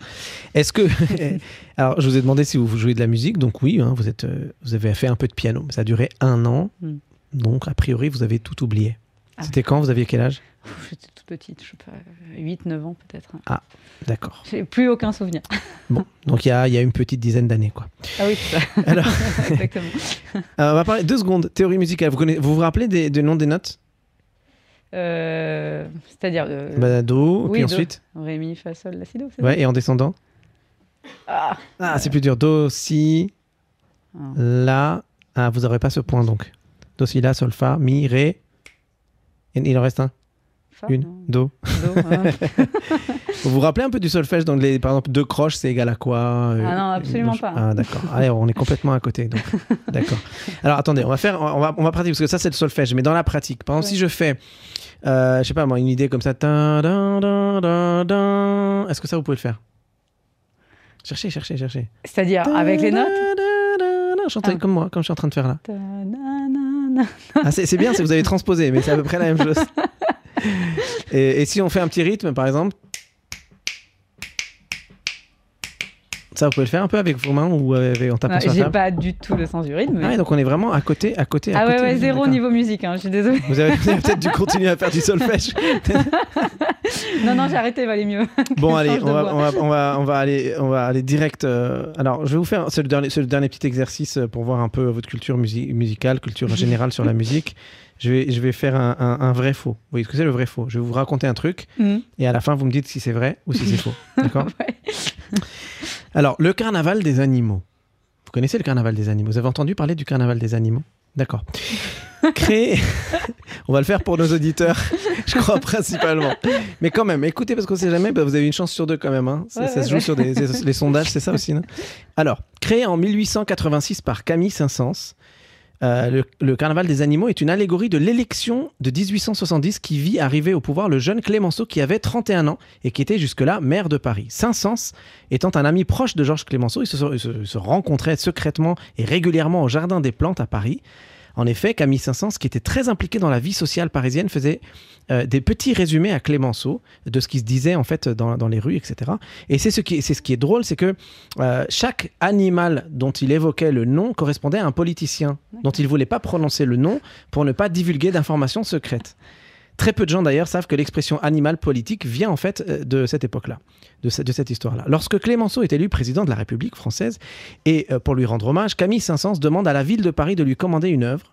Est-ce que alors je vous ai demandé si vous jouez de la musique, donc oui, hein, vous êtes, euh, vous avez fait un peu de piano, mais ça a duré un an, Mm. donc a priori vous avez tout oublié. Ah C'était quand? Vous aviez quel âge? J'étais toute petite, je sais pas, 8-9 ans peut-être. D'accord. J'ai plus aucun souvenir. Bon, donc il y a, il y a une petite dizaine d'années, quoi. Ah oui, c'est ça. Alors, Exactement. on va parler deux secondes. Théorie musicale. Vous connaissez- vous, vous rappelez des, des noms des notes? C'est-à-dire. euh, Bah, Do, oui, puis do. ensuite. Ré, mi, fa, sol, la, si, do. Ouais, et en descendant. Ah, Ah, c'est plus dur. Do, si, Ah. la. Ah, vous n'aurez pas ce point donc. Do, si, la, sol, fa, mi, ré. Et il en reste un. fa, Une, non, do. do, hein. Vous vous rappelez un peu du solfège donc les, Par exemple, deux croches, c'est égal à quoi euh, Ah non, absolument pas. Ah, d'accord. Allez, on est complètement à côté. donc. d'accord. Alors, attendez, on va faire, on va, on va pratiquer parce que ça, c'est le solfège. Mais dans la pratique, par exemple, Ouais. si je fais, euh, je sais pas moi, une idée comme ça. Est-ce que ça, vous pouvez le faire? Cherchez, cherchez, cherchez. C'est-à-dire avec les notes? Chantez Ah. comme moi, comme je suis en train de faire là. Ah, c'est bien, c'est vous avez transposé, mais c'est à peu près la même chose. Et, et si on fait un petit rythme, par exemple, ça vous pouvez le faire un peu avec vos mains ou avec- en tapant Ah, sur la J'ai table. pas du tout le sens du rythme. mais- Ah ouais, donc on est vraiment à côté, à côté, à Ah ouais, côté. ouais, vous, zéro d'accord. niveau musique, hein, je suis désolée. Vous avez, vous avez peut-être dû continuer à faire du solfège. Non, non, j'ai arrêté, valait mieux. Bon, allez, on va, on, va, on, va, on va aller, on va aller direct. euh, alors, je vais vous faire, c'est le dernier, c'est le dernier petit exercice euh, pour voir un peu votre culture musi- musicale, culture générale sur la musique. Je vais, je vais faire un, un- un vrai faux. Vous voyez ce que c'est le vrai faux? Je vais vous raconter un truc Mhm. et à la fin, vous me dites si c'est vrai ou si c'est faux. D'accord Ouais. Alors, le carnaval des animaux. Vous connaissez le carnaval des animaux? Vous avez entendu parler du carnaval des animaux? D'accord. Créé. On va le faire pour nos auditeurs, je crois principalement. Mais quand même, écoutez, parce qu'on sait jamais, bah, vous avez une chance sur deux quand même. hein. Ça, Ouais, ça ouais, se joue ouais. sur des- les sondages, c'est ça aussi. non? Alors, créé en 1886 par Camille Saint-Saëns, euh, le, carnaval des animaux est une allégorie de l'élection de 1870 qui vit arriver au pouvoir le jeune Clémenceau qui avait 31 ans et qui était jusque-là maire de Paris. Saint-Saëns étant un ami proche de Georges Clémenceau, ils se, se- se rencontraient secrètement et régulièrement au Jardin des Plantes à Paris. En effet, Camille Saint-Saëns, qui était très impliqué dans la vie sociale parisienne, faisait euh, des petits résumés à Clémenceau de ce qui se disait en fait dans, dans les rues, etc. Et c'est ce qui, ce qui est drôle, c'est que euh, chaque animal dont il évoquait le nom correspondait à un politicien dont il voulait pas prononcer le nom pour ne pas divulguer d'informations secrètes. Très peu de gens d'ailleurs savent que l'expression animal politique vient en fait euh, de cette époque-là, de, ce- de cette histoire-là. Lorsque Clémenceau est élu président de la République française, et euh, pour lui rendre hommage, Camille Saint-Saëns demande à la ville de Paris de lui commander une œuvre.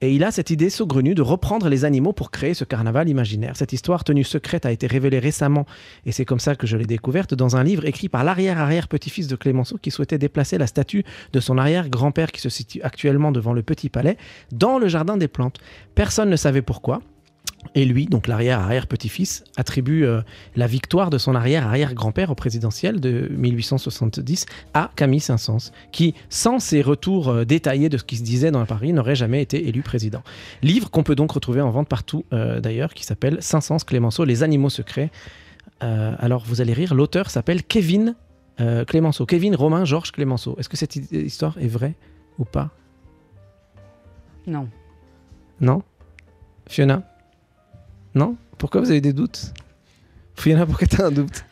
Et il a cette idée saugrenue de reprendre les animaux pour créer ce carnaval imaginaire. Cette histoire tenue secrète a été révélée récemment, et c'est comme ça que je l'ai découverte, dans un livre écrit par l'arrière-arrière-petit-fils de Clémenceau qui souhaitait déplacer la statue de son arrière-grand-père qui se situe actuellement devant le Petit Palais dans le Jardin des Plantes. Personne ne savait pourquoi. Et lui, donc l'arrière-arrière-petit-fils, attribue euh, la victoire de son arrière-arrière-grand-père au présidentiel de 1870 à Camille Saint-Saëns, qui, sans ces retours euh, détaillés de ce qui se disait dans Paris, n'aurait jamais été élu président. Livre qu'on peut donc retrouver en vente partout euh, d'ailleurs, qui s'appelle Saint-Saëns Clémenceau, Les animaux secrets. Alors vous allez rire, l'auteur s'appelle Kevin Clémenceau, Kevin Romain Georges Clémenceau. Est-ce que cette hi- histoire est vraie ou pas? Non. Non? Fiona? Non? Pourquoi vous avez des doutes? Fiona, pourquoi tu as un doute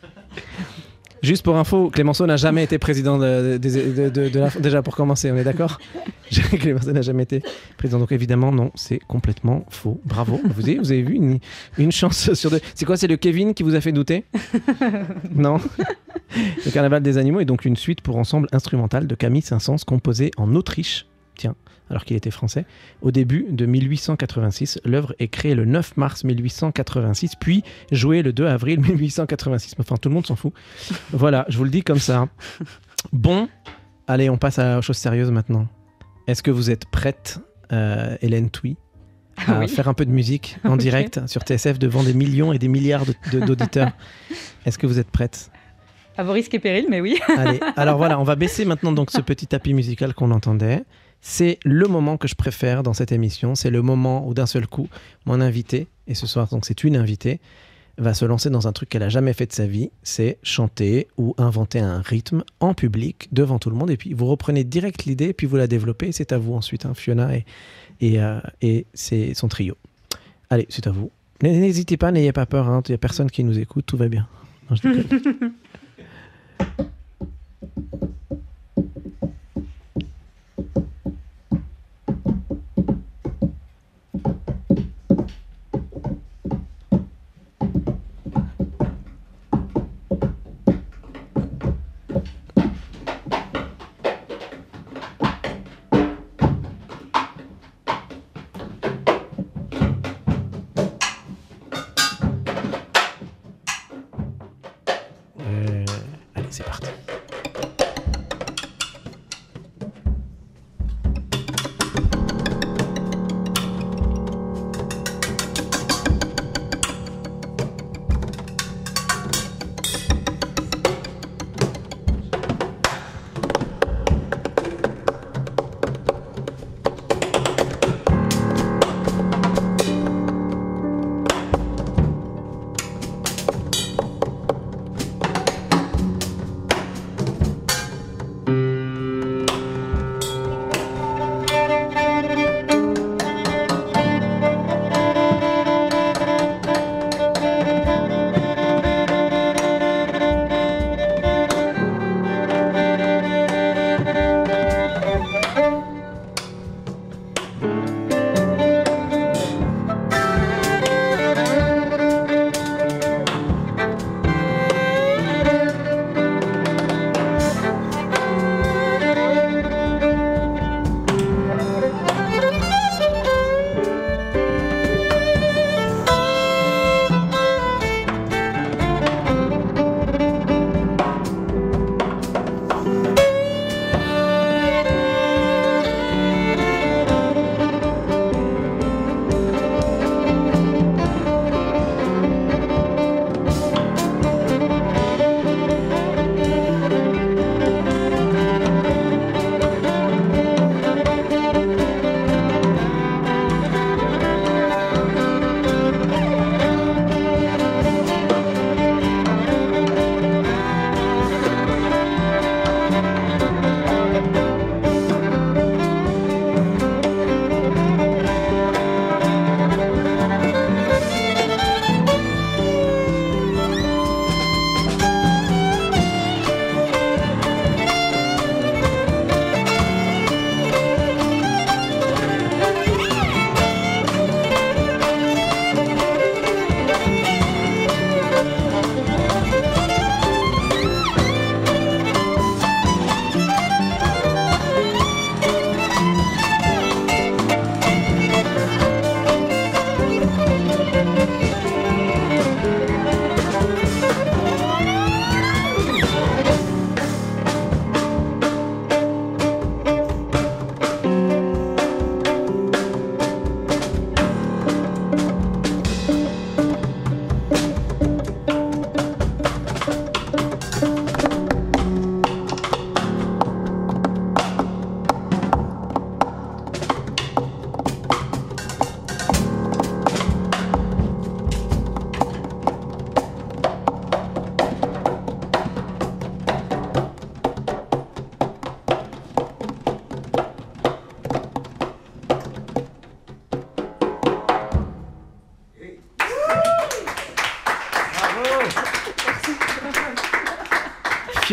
Juste pour info, Clémenceau n'a jamais été président de, de- de- de- de la... Déjà pour commencer, on est d'accord? Clémenceau n'a jamais été président. Donc évidemment, non, c'est complètement faux. Bravo. Vous avez, vous avez vu une, une chance sur deux. C'est quoi C'est le Kevin qui vous a fait douter? Non? Le Carnaval des animaux est donc une suite pour ensemble instrumental de Camille Saint-Saëns composée en Autriche. Alors qu'il était français. Au début de 1886, l'œuvre est créée le 9 mars 1886, puis jouée le 2 avril 1886. Enfin, tout le monde s'en fout. Voilà, je vous le dis comme ça. Bon, allez, on passe à aux choses sérieuses maintenant. Est-ce que vous êtes prête, euh, Hélène Touy, à Ah oui. faire un peu de musique en direct sur TSF devant des millions et des milliards de- de- d'auditeurs? Est-ce que vous êtes prête? À vos risques et périls, mais oui. Allez, alors voilà, on va baisser maintenant donc ce petit tapis musical qu'on entendait. C'est le moment que je préfère dans cette émission. C'est le moment où d'un seul coup, mon invité, et ce soir donc c'est une invitée, va se lancer dans un truc qu'elle a jamais fait de sa vie, c'est chanter ou inventer un rythme en public devant tout le monde. Et puis vous reprenez direct l'idée, puis vous la développez. C'est à vous ensuite, hein, Fiona et, et, euh, c'est son trio. Allez, c'est à vous. N'hésitez pas, n'ayez pas peur. hein. Il n'y a personne qui nous écoute, tout va bien.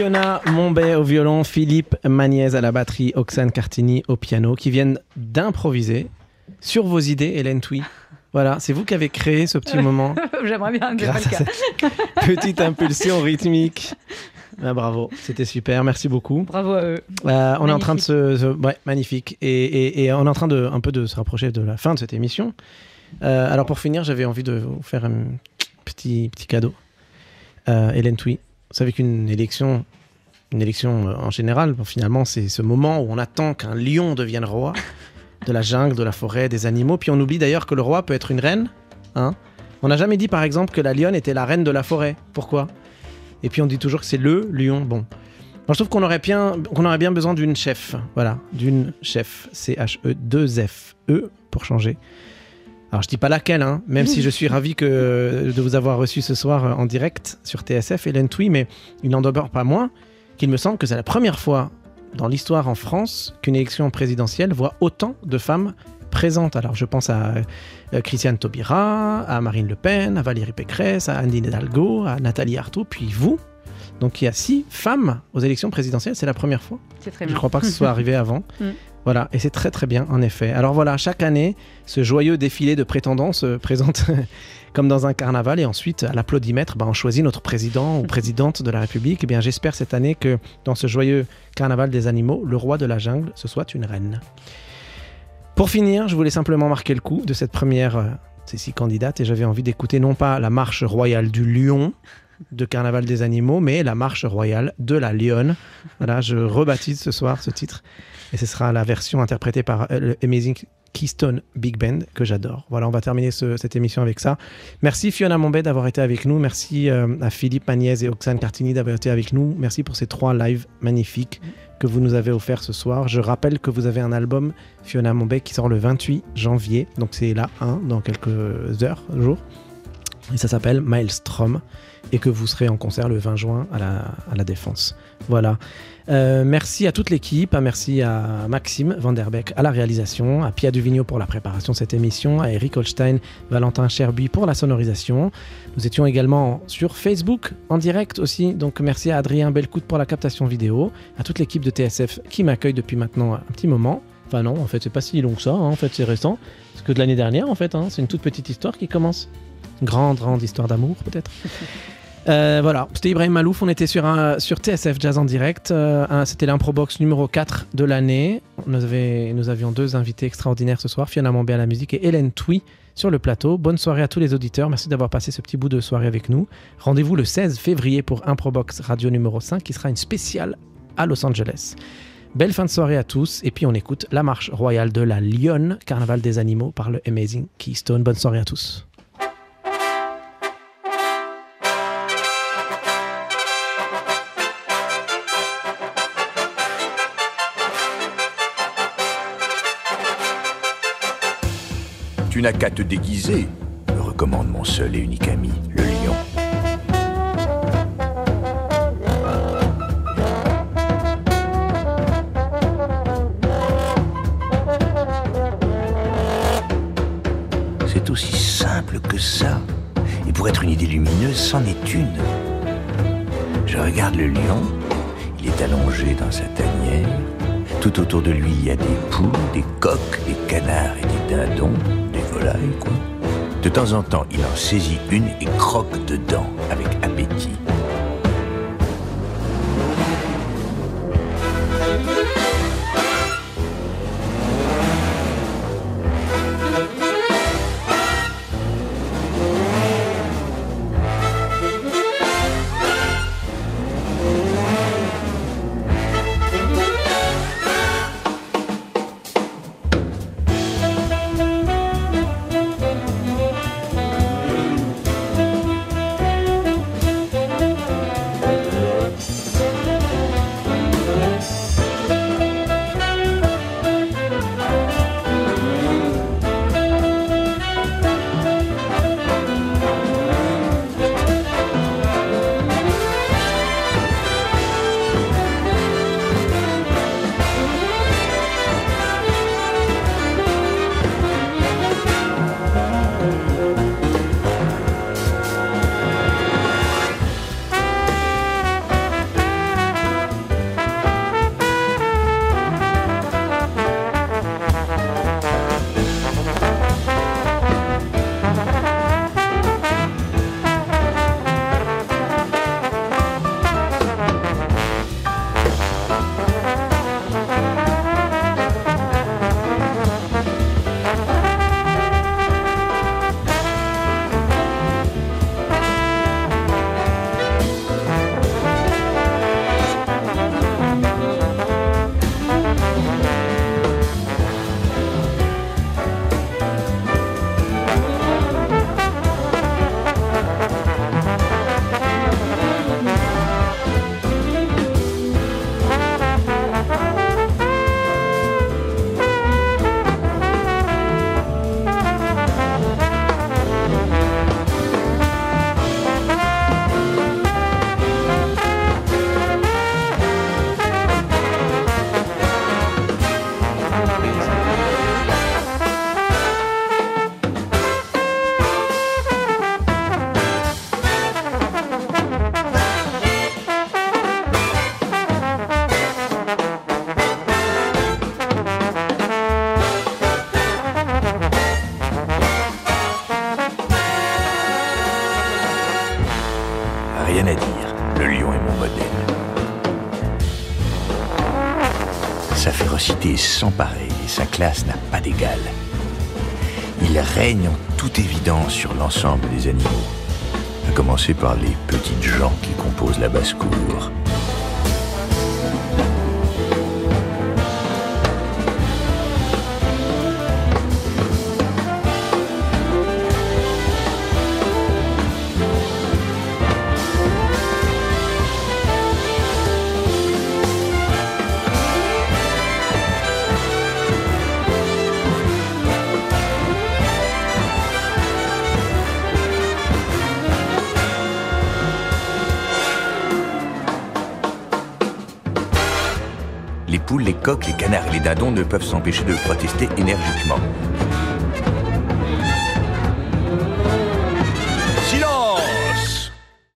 Fiona Mombay au violon, Philippe Magnès à la batterie, Oxane Cartini au piano, qui viennent d'improviser sur vos idées, Hélène Tui. Voilà, c'est vous qui avez créé ce petit moment. J'aimerais bien Grâce à cette petite impulsion rythmique. Ah, bravo, c'était super, merci beaucoup. Bravo à eux. Euh, on est en train de se, se- ouais, magnifique, et, et- et on est en train de un peu de se rapprocher de la fin de cette émission. Euh, alors pour finir, j'avais envie de vous faire un petit petit cadeau. Euh, Hélène Touy, vous savez qu'une élection, une élection euh, en général, finalement, c'est ce moment où on attend qu'un lion devienne roi de la jungle, de la forêt, des animaux. Puis on oublie d'ailleurs que le roi peut être une reine. Hein on n'a jamais dit par exemple que la lionne était la reine de la forêt. Pourquoi? Et puis on dit toujours que c'est le lion. Bon, moi, je trouve qu'on aurait bien, aurait bien besoin d'une chef. Voilà, d'une chef. C-H-E, 2-F-E pour changer. Alors, je dis pas laquelle, hein, même si je suis ravi que, de vous avoir reçu ce soir euh, en direct sur TSF, Hélène Touy, mais il n'en demeure pas moins qu'il me semble que c'est la première fois dans l'histoire en France qu'une élection présidentielle voit autant de femmes présentes. Alors, je pense à euh, Christiane Taubira, à Marine Le Pen, à Valérie Pécresse, à Anne Hidalgo, à Nathalie Arthaud, puis vous. Donc, il y a six femmes aux élections présidentielles, c'est la première fois. C'est très Je ne crois pas que ce soit arrivé avant. Mm. Voilà, et c'est très très bien en effet. Alors voilà, chaque année, ce joyeux défilé de prétendants se présente comme dans un carnaval et ensuite à l'applaudimètre, bah, on choisit notre président ou présidente de la République. Eh bien, j'espère cette année que dans ce joyeux carnaval des animaux, le roi de la jungle, ce soit une reine. Pour finir, je voulais simplement marquer le coup de cette première, euh, ces six candidates et j'avais envie d'écouter non pas la marche royale du lion de Carnaval des animaux, mais la marche royale de la lionne. Voilà, je rebaptise ce soir ce titre et ce sera la version interprétée par euh, le Amazing Keystone Big Band que j'adore. Voilà, on va terminer ce- cette émission avec ça. Merci Fiona Mombay d'avoir été avec nous. Merci euh, à Philippe Magnès et Oxane Cartini d'avoir été avec nous. Merci pour ces trois lives magnifiques que vous nous avez offerts ce soir. Je rappelle que vous avez un album Fiona Mombay qui sort le 28 janvier. Donc c'est là, hein, dans quelques heures, jours. Et ça s'appelle Maelstrom. Et que vous serez en concert le 20 juin à la, à la Défense. Voilà. Euh, merci à toute l'équipe, merci à Maxime Vanderbeck à la réalisation, à Pia Duvigneau pour la préparation de cette émission, à Eric Holstein, Valentin Cherbuy pour la sonorisation. Nous étions également sur Facebook en direct aussi, donc merci à Adrien Belcout pour la captation vidéo, à toute l'équipe de TSF qui m'accueille depuis maintenant un petit moment. Enfin non, en fait c'est pas si long que ça, hein, en fait c'est récent, c'est que de l'année dernière en fait, hein, c'est une toute petite histoire qui commence. Grande, grande histoire d'amour peut-être. Euh, voilà, c'était Ibrahim Malouf, on était sur, TSF Jazz en direct, Euh, c'était l'improbox numéro 4 de l'année. Nous avions deux invités extraordinaires ce soir, Fiona Mombé à la musique et Hélène Touy sur le plateau. Bonne soirée à tous les auditeurs, merci d'avoir passé ce petit bout de soirée avec nous. Rendez-vous le 16 février pour Improbox Radio numéro 5 qui sera une spéciale à Los Angeles. Belle fin de soirée à tous et puis on écoute la marche royale de la Lionne, Carnaval des animaux par le Amazing Keystone. Bonne soirée à tous. Tu n'as qu'à te déguiser, me recommande mon seul et unique ami, le lion. C'est aussi simple que ça. Et pour être une idée lumineuse, c'en est une. Je regarde le lion, il est allongé dans sa tanière. Tout autour de lui, il y a des poules, des coqs, des canards et des dindons, De temps en temps, il en saisit une et croque dedans avec appétit. Pareil et sa classe n'a pas d'égal. Il règne en toute évidence sur l'ensemble des animaux, à commencer par les petites gens qui composent la basse-cour. Dindons ne peuvent s'empêcher de protester énergiquement.